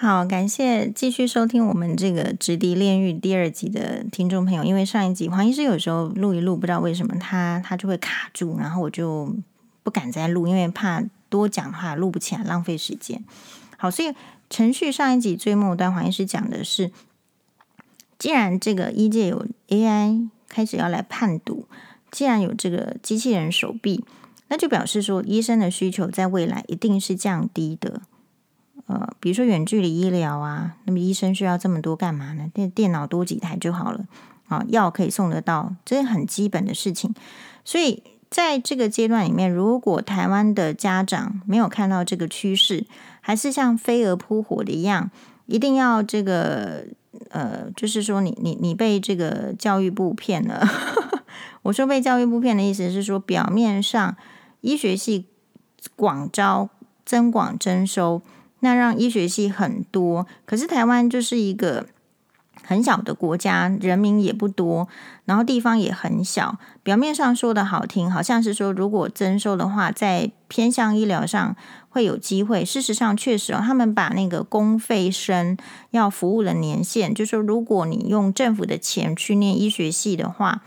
好，感谢继续收听我们这个直笛炼狱第二集的听众朋友。因为上一集黄医师有时候录一录，不知道为什么他他就会卡住，然后我就不敢再录，因为怕多讲话录不起来，浪费时间。好，所以程序上一集最末端黄医师讲的是，既然这个医界有 AI 开始要来判读，既然有这个机器人手臂，那就表示说医生的需求在未来一定是降低的。呃，比如说远距离医疗啊，那么医生需要这么多干嘛呢？电电脑多几台就好了啊，药可以送得到，这是很基本的事情。所以在这个阶段里面，如果台湾的家长没有看到这个趋势，还是像飞蛾扑火的一样，一定要这个呃，就是说你你你被这个教育部骗了。我说被教育部骗的意思是说，表面上医学系广招增广征收。那让医学系很多，可是台湾就是一个很小的国家，人民也不多，然后地方也很小。表面上说的好听，好像是说如果征收的话，在偏向医疗上会有机会。事实上，确实哦，他们把那个公费生要服务的年限，就是说如果你用政府的钱去念医学系的话，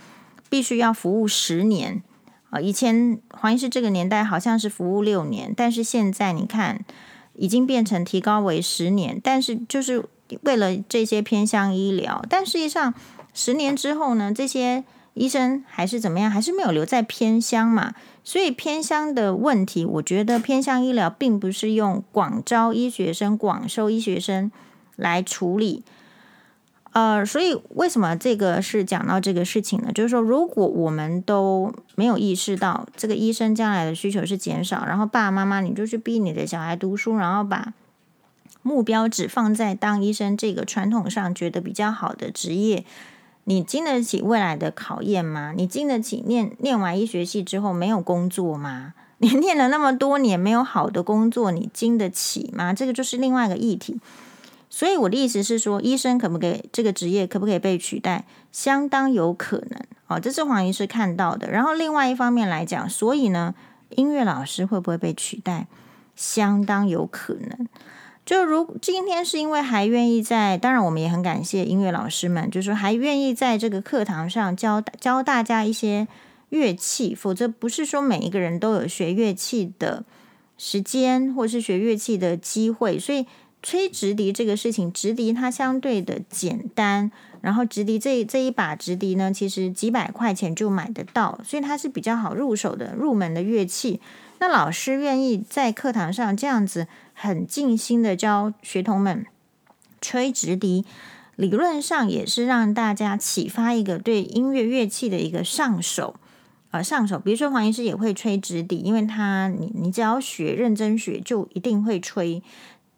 必须要服务十年啊。以前黄医师这个年代好像是服务六年，但是现在你看。已经变成提高为十年，但是就是为了这些偏向医疗，但实际上十年之后呢，这些医生还是怎么样，还是没有留在偏乡嘛。所以偏乡的问题，我觉得偏乡医疗并不是用广招医学生、广收医学生来处理。呃，所以为什么这个是讲到这个事情呢？就是说，如果我们都没有意识到这个医生将来的需求是减少，然后爸爸妈妈你就去逼你的小孩读书，然后把目标只放在当医生这个传统上觉得比较好的职业，你经得起未来的考验吗？你经得起念念完医学系之后没有工作吗？你念了那么多年没有好的工作，你经得起吗？这个就是另外一个议题。所以我的意思是说，医生可不可以这个职业可不可以被取代？相当有可能。哦，这是黄医师看到的。然后另外一方面来讲，所以呢，音乐老师会不会被取代？相当有可能。就如今天是因为还愿意在，当然我们也很感谢音乐老师们，就是说还愿意在这个课堂上教教大家一些乐器，否则不是说每一个人都有学乐器的时间，或是学乐器的机会，所以。吹直笛这个事情，直笛它相对的简单，然后直笛这这一把直笛呢，其实几百块钱就买得到，所以它是比较好入手的入门的乐器。那老师愿意在课堂上这样子很尽心的教学童们吹直笛，理论上也是让大家启发一个对音乐乐器的一个上手，呃，上手。比如说黄医师也会吹直笛，因为他你你只要学认真学，就一定会吹。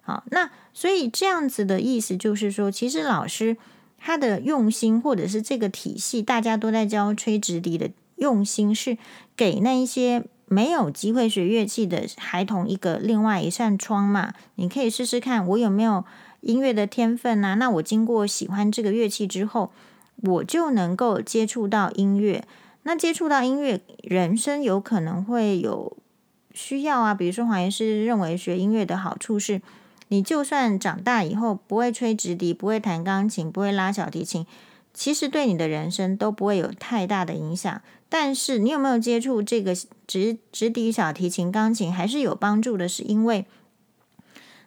好，那所以这样子的意思就是说，其实老师他的用心，或者是这个体系，大家都在教吹直笛的用心，是给那一些没有机会学乐器的孩童一个另外一扇窗嘛。你可以试试看，我有没有音乐的天分啊？那我经过喜欢这个乐器之后，我就能够接触到音乐。那接触到音乐，人生有可能会有需要啊。比如说黄医师认为学音乐的好处是。你就算长大以后不会吹直笛，不会弹钢琴，不会拉小提琴，其实对你的人生都不会有太大的影响。但是你有没有接触这个直直笛、小提琴、钢琴，还是有帮助的，是因为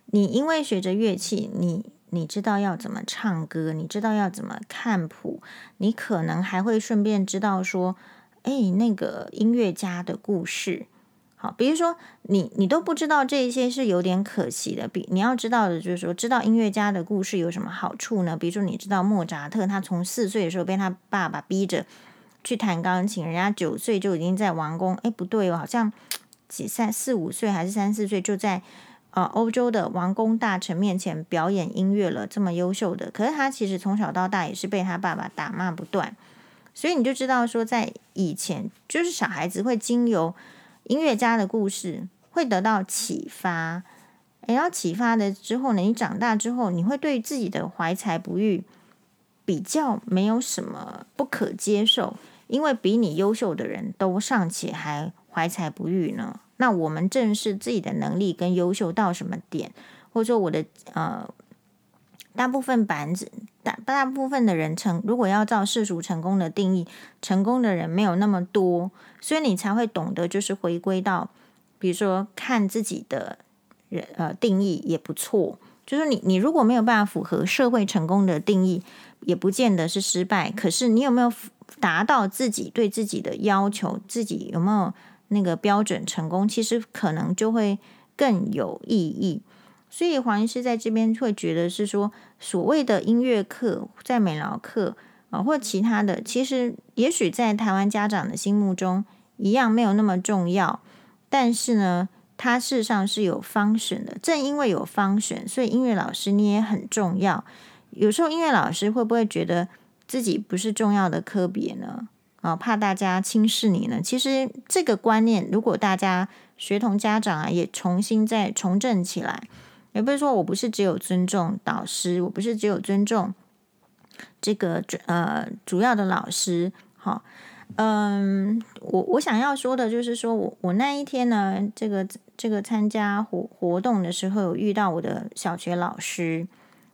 你因为学着乐器，你你知道要怎么唱歌，你知道要怎么看谱，你可能还会顺便知道说，哎，那个音乐家的故事。好，比如说你你都不知道这些是有点可惜的。比你要知道的就是说，知道音乐家的故事有什么好处呢？比如说你知道莫扎特，他从四岁的时候被他爸爸逼着去弹钢琴，人家九岁就已经在王宫。哎，不对哦，好像几三四五岁还是三四岁就在呃欧洲的王公大臣面前表演音乐了，这么优秀的。可是他其实从小到大也是被他爸爸打骂不断，所以你就知道说，在以前就是小孩子会经由。音乐家的故事会得到启发，然后启发的之后呢，你长大之后，你会对自己的怀才不遇比较没有什么不可接受，因为比你优秀的人都尚且还怀才不遇呢。那我们正视自己的能力跟优秀到什么点，或者说我的呃大部分板子大大部分的人成，如果要照世俗成功的定义，成功的人没有那么多，所以你才会懂得就是回归到，比如说看自己的人呃定义也不错，就是你你如果没有办法符合社会成功的定义，也不见得是失败。可是你有没有达到自己对自己的要求，自己有没有那个标准成功，其实可能就会更有意义。所以黄医师在这边会觉得是说，所谓的音乐课、在美劳课啊，或其他的，其实也许在台湾家长的心目中一样没有那么重要。但是呢，它事实上是有 function 的。正因为有 function，所以音乐老师你也很重要。有时候音乐老师会不会觉得自己不是重要的科别呢？啊，怕大家轻视你呢？其实这个观念，如果大家学童家长啊，也重新再重振起来。也不是说我不是只有尊重导师，我不是只有尊重这个主呃主要的老师。好，嗯，我我想要说的就是说我我那一天呢，这个这个参加活活动的时候，有遇到我的小学老师，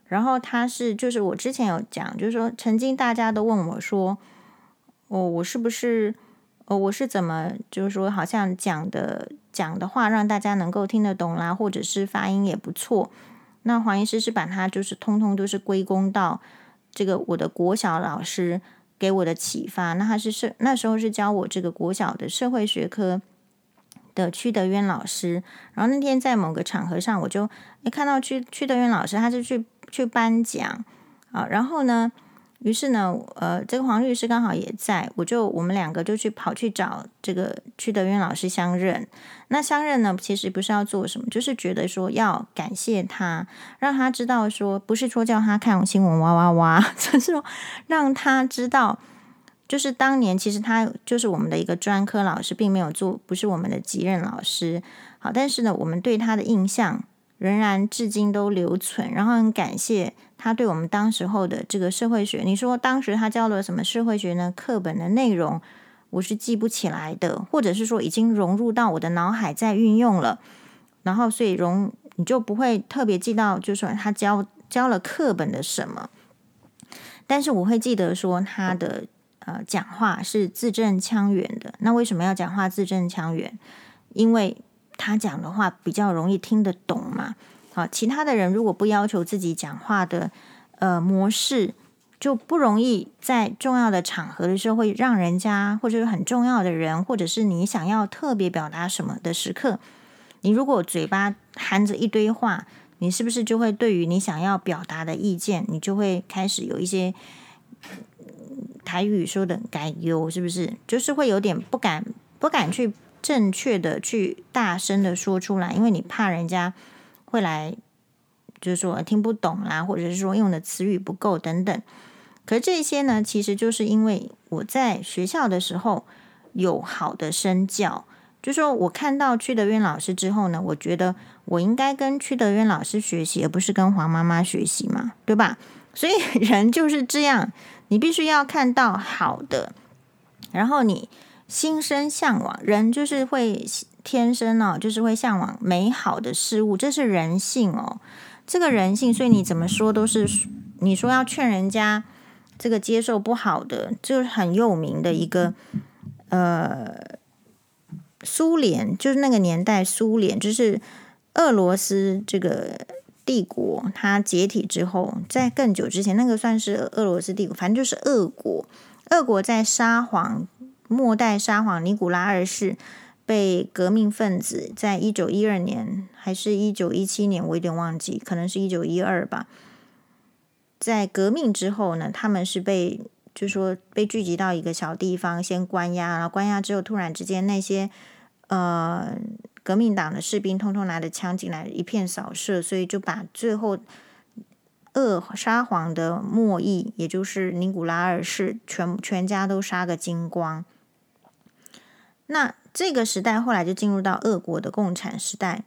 然后他是就是我之前有讲，就是说曾经大家都问我说，哦，我是不是？哦，我是怎么就是说，好像讲的讲的话让大家能够听得懂啦，或者是发音也不错。那黄医师是把它就是通通都是归功到这个我的国小老师给我的启发。那他是社那时候是教我这个国小的社会学科的屈德渊老师。然后那天在某个场合上，我就诶看到屈屈德渊老师，他就去去颁奖啊，然后呢。于是呢，呃，这个黄律师刚好也在，我就我们两个就去跑去找这个屈德渊老师相认。那相认呢，其实不是要做什么，就是觉得说要感谢他，让他知道说，不是说叫他看新闻哇哇哇，就是说让他知道，就是当年其实他就是我们的一个专科老师，并没有做，不是我们的级任老师。好，但是呢，我们对他的印象仍然至今都留存，然后很感谢。他对我们当时候的这个社会学，你说当时他教了什么社会学呢？课本的内容我是记不起来的，或者是说已经融入到我的脑海在运用了，然后所以融你就不会特别记到，就是说他教教了课本的什么，但是我会记得说他的呃讲话是字正腔圆的。那为什么要讲话字正腔圆？因为他讲的话比较容易听得懂嘛。好，其他的人如果不要求自己讲话的呃模式，就不容易在重要的场合的时候会让人家，或者是很重要的人，或者是你想要特别表达什么的时刻，你如果嘴巴含着一堆话，你是不是就会对于你想要表达的意见，你就会开始有一些台语说的改优，是不是？就是会有点不敢不敢去正确的去大声的说出来，因为你怕人家。会来，就是说听不懂啦，或者是说用的词语不够等等。可是这些呢，其实就是因为我在学校的时候有好的身教，就说我看到屈德渊老师之后呢，我觉得我应该跟屈德渊老师学习，而不是跟黄妈妈学习嘛，对吧？所以人就是这样，你必须要看到好的，然后你心生向往，人就是会。天生哦，就是会向往美好的事物，这是人性哦。这个人性，所以你怎么说都是，你说要劝人家这个接受不好的，就是很有名的一个呃，苏联，就是那个年代苏联，就是俄罗斯这个帝国，它解体之后，在更久之前，那个算是俄罗斯帝国，反正就是俄国。俄国在沙皇末代沙皇尼古拉二世。被革命分子在一九一二年还是一九一七年，我有点忘记，可能是一九一二吧。在革命之后呢，他们是被就说被聚集到一个小地方，先关押，然后关押之后，突然之间那些呃革命党的士兵通通拿着枪进来，一片扫射，所以就把最后恶沙皇的末裔，也就是尼古拉二世，全全家都杀个精光。那这个时代后来就进入到俄国的共产时代，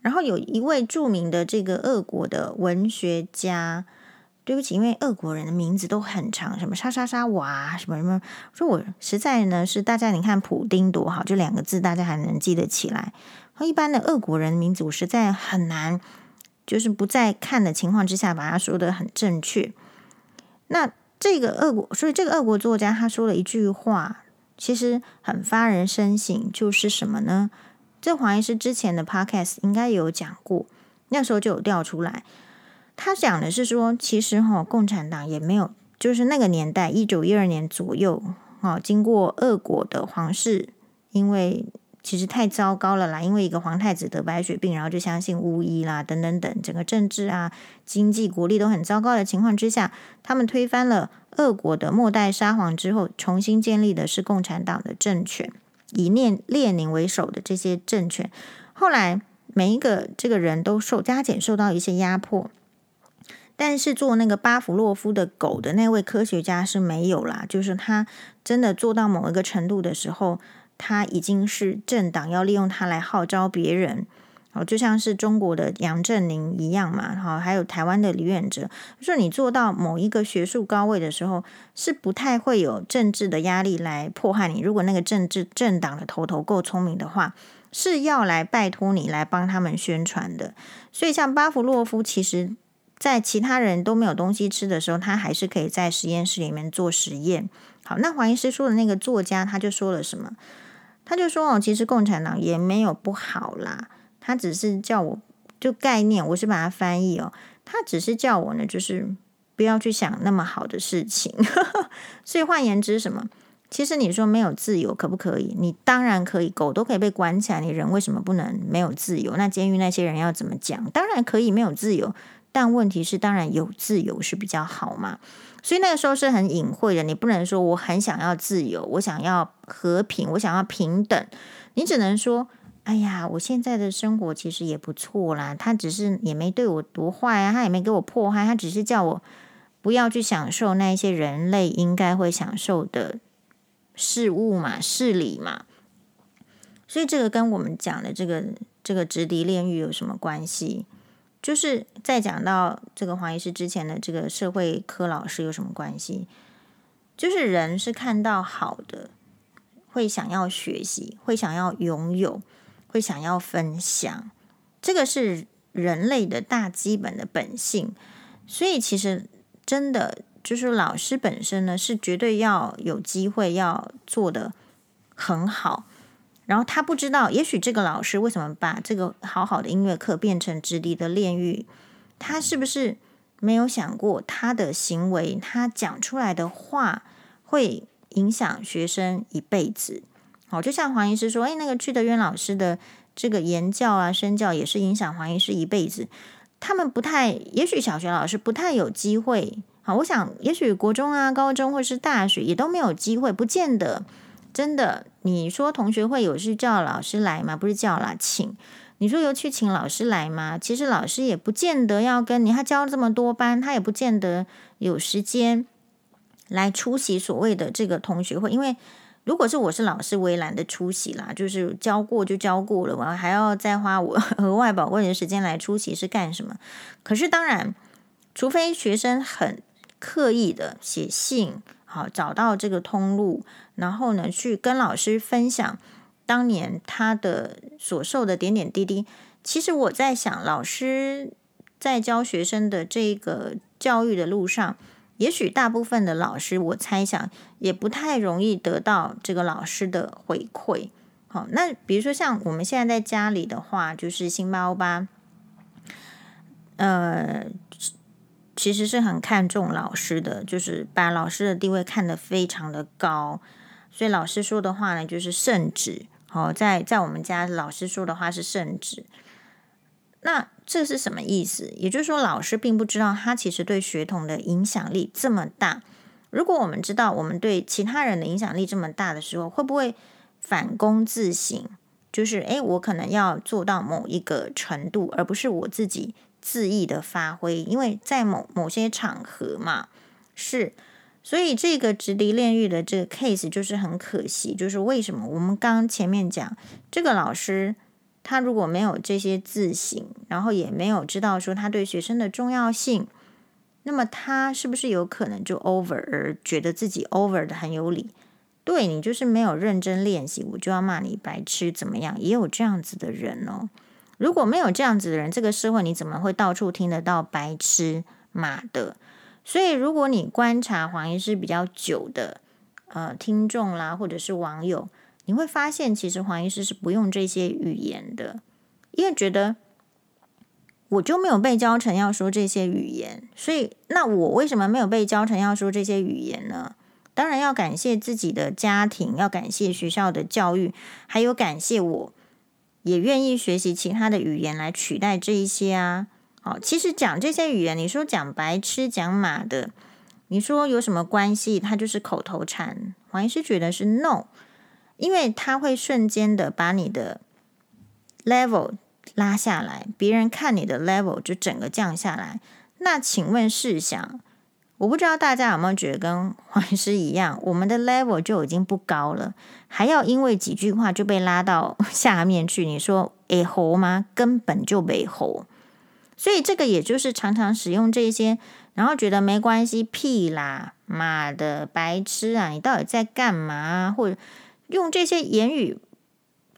然后有一位著名的这个俄国的文学家，对不起，因为俄国人的名字都很长，什么沙沙沙瓦什么什么，说我实在呢是大家你看普丁多好，就两个字大家还能记得起来，和一般的俄国人的名字我实在很难就是不在看的情况之下把它说的很正确。那这个俄国，所以这个俄国作家他说了一句话，其实很发人深省，就是什么呢？这黄医师之前的 podcast 应该有讲过，那时候就有调出来。他讲的是说，其实哈，共产党也没有，就是那个年代一九一二年左右，哈，经过俄国的皇室，因为。其实太糟糕了啦！因为一个皇太子得白血病，然后就相信巫医啦，等等等，整个政治啊、经济、国力都很糟糕的情况之下，他们推翻了俄国的末代沙皇之后，重新建立的是共产党的政权，以列列宁为首的这些政权。后来每一个这个人都受加减受到一些压迫，但是做那个巴甫洛夫的狗的那位科学家是没有啦，就是他真的做到某一个程度的时候。他已经是政党要利用他来号召别人，哦，就像是中国的杨振宁一样嘛，好，还有台湾的李远哲，就说你做到某一个学术高位的时候，是不太会有政治的压力来迫害你。如果那个政治政党的头头够聪明的话，是要来拜托你来帮他们宣传的。所以像巴甫洛夫，其实在其他人都没有东西吃的时候，他还是可以在实验室里面做实验。好，那黄医师说的那个作家，他就说了什么？他就说哦，其实共产党也没有不好啦，他只是叫我就概念，我是把它翻译哦，他只是叫我呢，就是不要去想那么好的事情。所以换言之，什么？其实你说没有自由可不可以？你当然可以，狗都可以被关起来，你人为什么不能没有自由？那监狱那些人要怎么讲？当然可以没有自由，但问题是，当然有自由是比较好嘛。所以那个时候是很隐晦的，你不能说我很想要自由，我想要和平，我想要平等，你只能说，哎呀，我现在的生活其实也不错啦，他只是也没对我多坏啊，他也没给我迫害，他只是叫我不要去享受那一些人类应该会享受的事物嘛，事理嘛。所以这个跟我们讲的这个这个直敌炼狱有什么关系？就是在讲到这个黄医师之前的这个社会科老师有什么关系？就是人是看到好的，会想要学习，会想要拥有，会想要分享，这个是人类的大基本的本性。所以其实真的就是老师本身呢，是绝对要有机会要做的很好。然后他不知道，也许这个老师为什么把这个好好的音乐课变成直敌的炼狱？他是不是没有想过他的行为，他讲出来的话会影响学生一辈子？好，就像黄医师说，哎，那个屈德渊老师的这个言教啊、身教也是影响黄医师一辈子。他们不太，也许小学老师不太有机会。好，我想也许国中啊、高中或是大学也都没有机会，不见得。真的，你说同学会有是叫老师来吗？不是叫啦，请。你说有去请老师来吗？其实老师也不见得要跟你，他教这么多班，他也不见得有时间来出席所谓的这个同学会。因为如果是我是老师，我也懒得出席啦，就是教过就教过了，我还要再花我 额外宝贵的时间来出席是干什么？可是当然，除非学生很刻意的写信。好，找到这个通路，然后呢，去跟老师分享当年他的所受的点点滴滴。其实我在想，老师在教学生的这个教育的路上，也许大部分的老师，我猜想也不太容易得到这个老师的回馈。好，那比如说像我们现在在家里的话，就是辛巴欧巴，呃。其实是很看重老师的，就是把老师的地位看得非常的高，所以老师说的话呢，就是圣旨。好，在在我们家，老师说的话是圣旨。那这是什么意思？也就是说，老师并不知道他其实对学童的影响力这么大。如果我们知道我们对其他人的影响力这么大的时候，会不会反躬自省？就是，诶，我可能要做到某一个程度，而不是我自己。恣意的发挥，因为在某某些场合嘛，是，所以这个直敌炼狱的这个 case 就是很可惜，就是为什么我们刚前面讲这个老师，他如果没有这些自省，然后也没有知道说他对学生的重要性，那么他是不是有可能就 over 而觉得自己 over 的很有理？对，你就是没有认真练习，我就要骂你白痴怎么样？也有这样子的人哦。如果没有这样子的人，这个社会你怎么会到处听得到白痴马的？所以，如果你观察黄医师比较久的呃听众啦，或者是网友，你会发现，其实黄医师是不用这些语言的，因为觉得我就没有被教成要说这些语言，所以那我为什么没有被教成要说这些语言呢？当然要感谢自己的家庭，要感谢学校的教育，还有感谢我。也愿意学习其他的语言来取代这一些啊。其实讲这些语言，你说讲白痴、讲马的，你说有什么关系？它就是口头禅。黄医师觉得是 no，因为他会瞬间的把你的 level 拉下来，别人看你的 level 就整个降下来。那请问试想，我不知道大家有没有觉得跟黄医师一样，我们的 level 就已经不高了，还要因为几句话就被拉到 下面去？你说诶猴吗？根本就没猴。所以这个也就是常常使用这些，然后觉得没关系，屁啦，妈的，白痴啊，你到底在干嘛？或者用这些言语，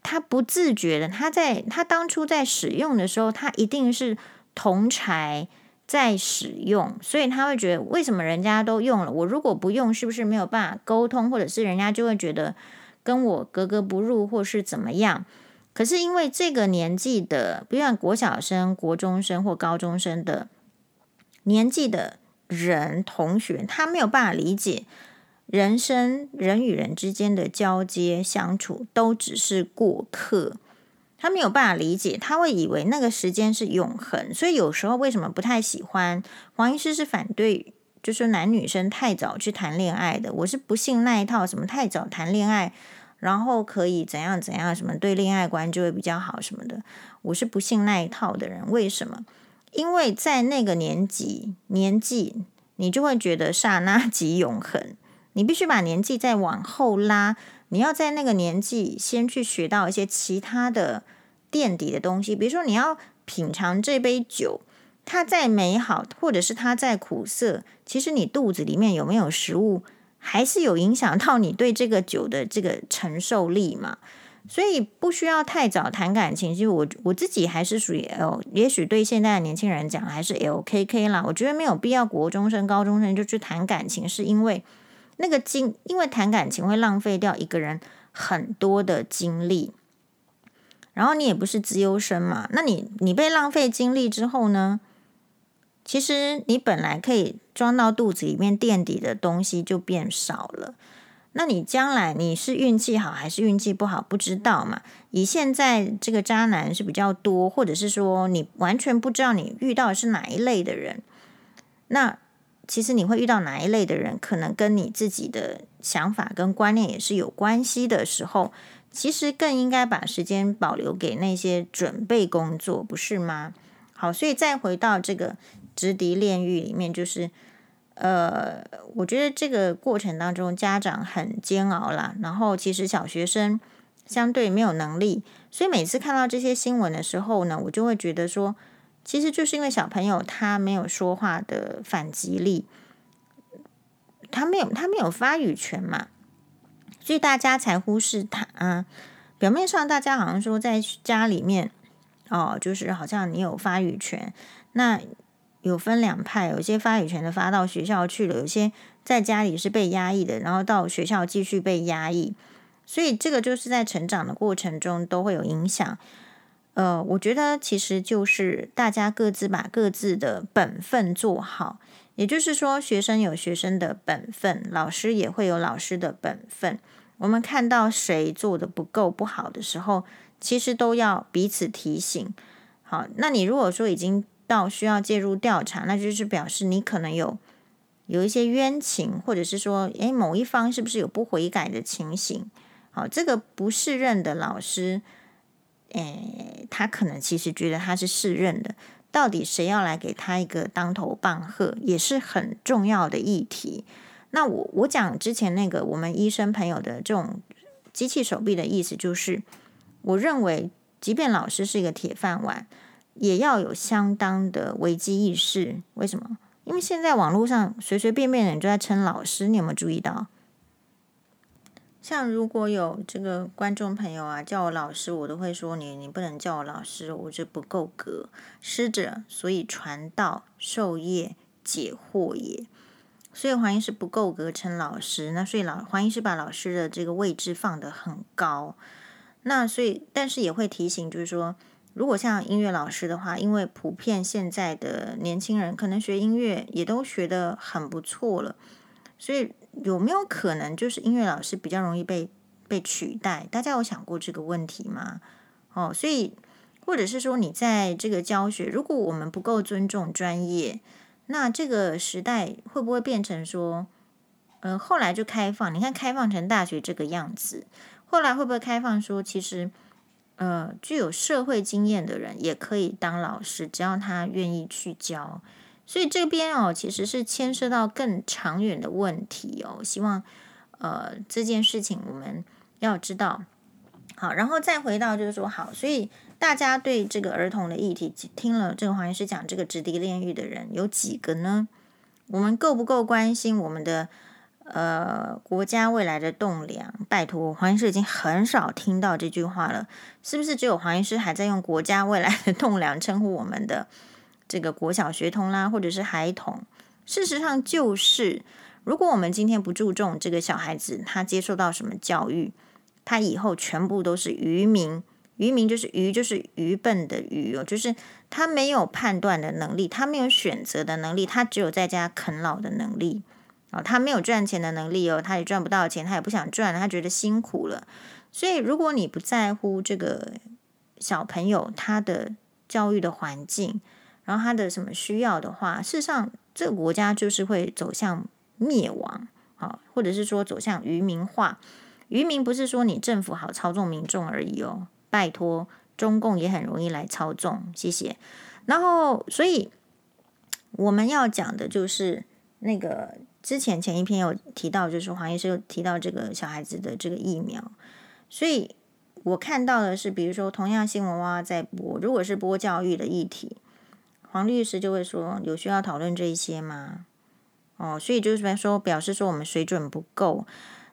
他不自觉的，他在他当初在使用的时候，他一定是同侪。在使用，所以他会觉得为什么人家都用了，我如果不用，是不是没有办法沟通，或者是人家就会觉得跟我格格不入，或是怎么样？可是因为这个年纪的，不像国小生、国中生或高中生的年纪的人同学，他没有办法理解人生人与人之间的交接相处都只是过客。他没有办法理解，他会以为那个时间是永恒，所以有时候为什么不太喜欢黄医师是反对，就是男女生太早去谈恋爱的。我是不信那一套，什么太早谈恋爱，然后可以怎样怎样，什么对恋爱观就会比较好什么的。我是不信那一套的人。为什么？因为在那个年纪年纪，你就会觉得刹那 即永恒，你必须把年纪再往后拉。你要在那个年纪先去学到一些其他的垫底的东西，比如说你要品尝这杯酒，它再美好，或者是它再苦涩，其实你肚子里面有没有食物，还是有影响到你对这个酒的这个承受力嘛。所以不需要太早谈感情。其实我我自己还是属于 L，也许对现在的年轻人讲还是 LKK 啦。我觉得没有必要国中生、高中生就去谈感情，是因为。那个精，因为谈感情会浪费掉一个人很多的精力，然后你也不是资优生嘛，那你你被浪费精力之后呢？其实你本来可以装到肚子里面垫底的东西就变少了，那你将来你是运气好还是运气不好不知道嘛？以现在这个渣男是比较多，或者是说你完全不知道你遇到的是哪一类的人，那。其实你会遇到哪一类的人，可能跟你自己的想法跟观念也是有关系的时候，其实更应该把时间保留给那些准备工作，不是吗？好，所以再回到这个直笛炼狱里面，就是呃，我觉得这个过程当中家长很煎熬啦，然后其实小学生相对没有能力，所以每次看到这些新闻的时候呢，我就会觉得说。其实就是因为小朋友他没有说话的反击力，他没有他没有发语权嘛，所以大家才忽视他。啊，表面上大家好像说在家里面哦，就是好像你有发语权，那有分两派，有些发语权的发到学校去了，有些在家里是被压抑的，然后到学校继续被压抑，所以这个就是在成长的过程中都会有影响。呃，我觉得其实就是大家各自把各自的本分做好，也就是说，学生有学生的本分，老师也会有老师的本分。我们看到谁做的不够不好的时候，其实都要彼此提醒。好，那你如果说已经到需要介入调查，那就是表示你可能有有一些冤情，或者是说，诶，某一方是不是有不悔改的情形？好，这个不适任的老师。诶，他可能其实觉得他是适任的，到底谁要来给他一个当头棒喝，也是很重要的议题。那我我讲之前那个我们医生朋友的这种机器手臂的意思，就是我认为，即便老师是一个铁饭碗，也要有相当的危机意识。为什么？因为现在网络上随随便便的人就在称老师，你有没有注意到？像如果有这个观众朋友啊，叫我老师，我都会说你，你不能叫我老师，我这不够格。师者，所以传道授业解惑也。所以黄医师不够格称老师，那所以老黄医师把老师的这个位置放得很高。那所以，但是也会提醒，就是说，如果像音乐老师的话，因为普遍现在的年轻人可能学音乐也都学得很不错了，所以有没有可能就是音乐老师比较容易被被取代？大家有想过这个问题吗？哦，所以或者是说你在这个教学，如果我们不够尊重专业，那这个时代会不会变成说，呃，后来就开放？你看开放成大学这个样子。后来会不会开放说，其实，呃，具有社会经验的人也可以当老师，只要他愿意去教。所以这边哦，其实是牵涉到更长远的问题哦。希望呃这件事情我们要知道。好，然后再回到就是说，好，所以大家对这个儿童的议题，听了这个黄医师讲这个直笛炼狱的人有几个呢？我们够不够关心我们的？呃，国家未来的栋梁，拜托，黄医师已经很少听到这句话了，是不是？只有黄医师还在用国家未来的栋梁称呼我们的这个国小学童啦，或者是孩童？事实上，就是如果我们今天不注重这个小孩子他接受到什么教育，他以后全部都是愚民。愚民就是愚，就是愚笨的愚哦，就是他没有判断的能力，他没有选择的能力，他只有在家啃老的能力。哦，他没有赚钱的能力哦，他也赚不到钱，他也不想赚，他觉得辛苦了。所以，如果你不在乎这个小朋友他的教育的环境，然后他的什么需要的话，事实上，这个国家就是会走向灭亡啊，或者是说走向愚民化。愚民不是说你政府好操纵民众而已哦，拜托，中共也很容易来操纵。谢谢。然后，所以我们要讲的就是那个。之前前一篇有提到，就是黄医师有提到这个小孩子的这个疫苗，所以我看到的是，比如说同样新闻哇在播，如果是播教育的议题，黄律师就会说有需要讨论这一些吗？哦，所以就是说表示说我们水准不够。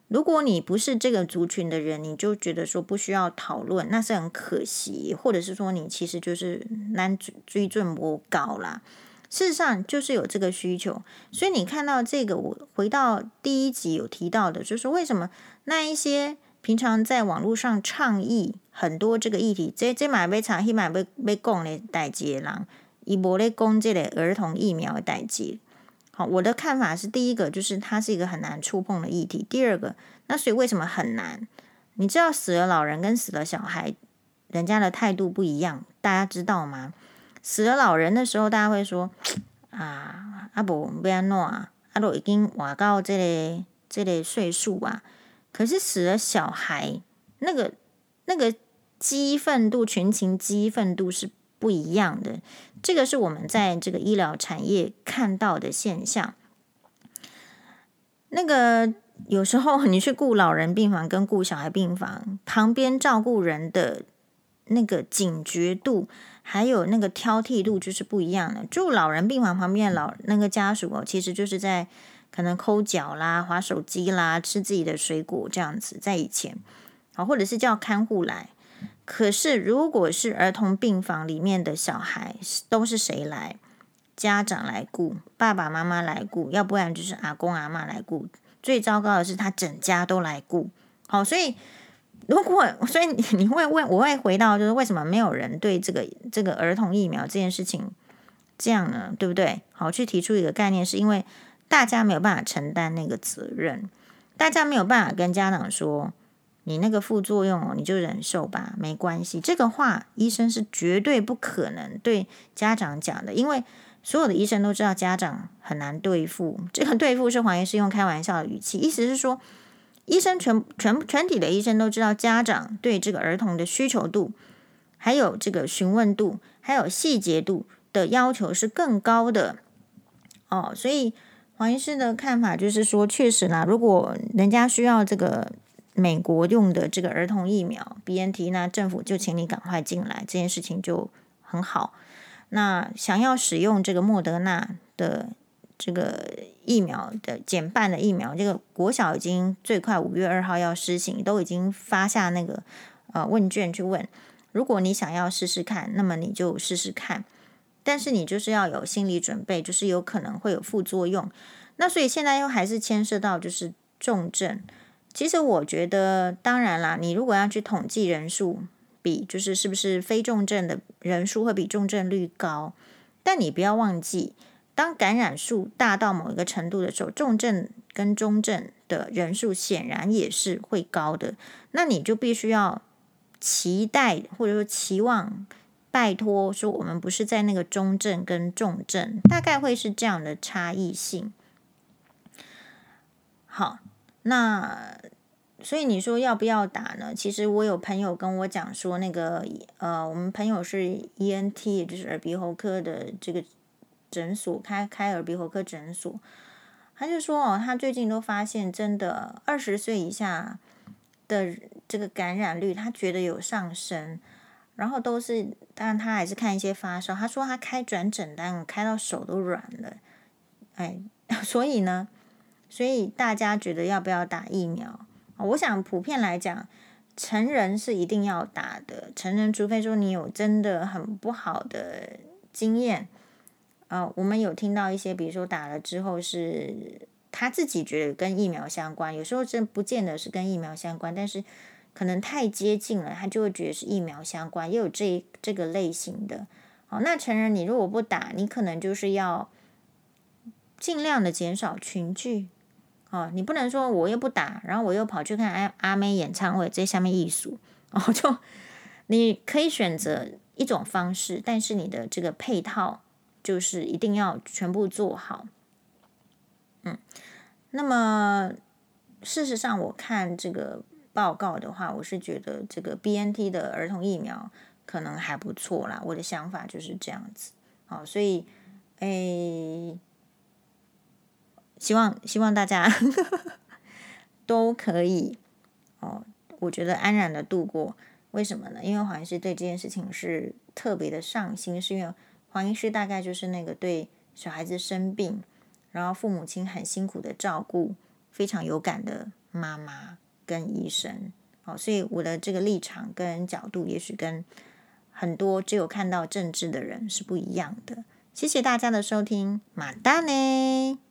如果你不是这个族群的人，你就觉得说不需要讨论，那是很可惜，或者是说你其实就是难追追准不高啦。事实上就是有这个需求，所以你看到这个，我回到第一集有提到的，就是为什么那一些平常在网络上倡议很多这个议题，这这买杯茶，那买杯杯供的代志人，一波来攻这类儿童疫苗的代接。好，我的看法是，第一个就是它是一个很难触碰的议题，第二个，那所以为什么很难？你知道死了老人跟死了小孩，人家的态度不一样，大家知道吗？死了老人的时候，大家会说啊，阿伯不要弄啊，阿都已经活到这个这个岁数啊。可是死了小孩，那个那个激愤度、群情激愤度是不一样的。这个是我们在这个医疗产业看到的现象。那个有时候你去顾老人病房跟顾小孩病房，旁边照顾人的那个警觉度。还有那个挑剔度就是不一样的。住老人病房旁边的老那个家属哦，其实就是在可能抠脚啦、滑手机啦、吃自己的水果这样子。在以前，啊，或者是叫看护来。可是如果是儿童病房里面的小孩，都是谁来？家长来顾，爸爸妈妈来顾，要不然就是阿公阿妈来顾。最糟糕的是他整家都来顾。好，所以。如果所以你你会问，我会回到就是为什么没有人对这个这个儿童疫苗这件事情这样呢？对不对？好，去提出一个概念，是因为大家没有办法承担那个责任，大家没有办法跟家长说，你那个副作用哦，你就忍受吧，没关系。这个话医生是绝对不可能对家长讲的，因为所有的医生都知道家长很难对付。这个对付是黄医师用开玩笑的语气，意思是说。医生全全全体的医生都知道，家长对这个儿童的需求度，还有这个询问度，还有细节度的要求是更高的哦。所以黄医师的看法就是说，确实啦，如果人家需要这个美国用的这个儿童疫苗 BNT，那政府就请你赶快进来，这件事情就很好。那想要使用这个莫德纳的这个疫苗的减半的疫苗，这个国小已经最快五月二号要施行，都已经发下那个呃问卷去问，如果你想要试试看，那么你就试试看，但是你就是要有心理准备，就是有可能会有副作用。那所以现在又还是牵涉到就是重症。其实我觉得，当然啦，你如果要去统计人数，比就是是不是非重症的人数会比重症率高，但你不要忘记，当感染数大到某一个程度的时候，重症跟中症的人数显然也是会高的。那你就必须要期待或者说期望，拜托说我们不是在那个中症跟重症，大概会是这样的差异性。好。那所以你说要不要打呢？其实我有朋友跟我讲说，那个呃，我们朋友是 ENT，就是耳鼻喉科的这个诊所开开耳鼻喉科诊所，他就说哦，他最近都发现真的二十岁以下的这个感染率，他觉得有上升，然后都是当然他还是看一些发烧，他说他开转诊单开到手都软了，哎，所以呢。所以大家觉得要不要打疫苗？我想普遍来讲，成人是一定要打的。成人，除非说你有真的很不好的经验，呃，我们有听到一些，比如说打了之后是他自己觉得跟疫苗相关，有时候真不见得是跟疫苗相关，但是可能太接近了，他就会觉得是疫苗相关，也有这这个类型的。好，那成人你如果不打，你可能就是要尽量的减少群聚。哦，你不能说我又不打，然后我又跑去看阿阿妹演唱会，这下面艺术哦，就你可以选择一种方式，但是你的这个配套就是一定要全部做好。嗯，那么事实上，我看这个报告的话，我是觉得这个 BNT 的儿童疫苗可能还不错啦。我的想法就是这样子。好，所以诶。希望希望大家 都可以哦，我觉得安然的度过。为什么呢？因为黄医师对这件事情是特别的上心，是因为黄医师大概就是那个对小孩子生病，然后父母亲很辛苦的照顾，非常有感的妈妈跟医生。哦，所以我的这个立场跟角度，也许跟很多只有看到政治的人是不一样的。谢谢大家的收听，马达呢。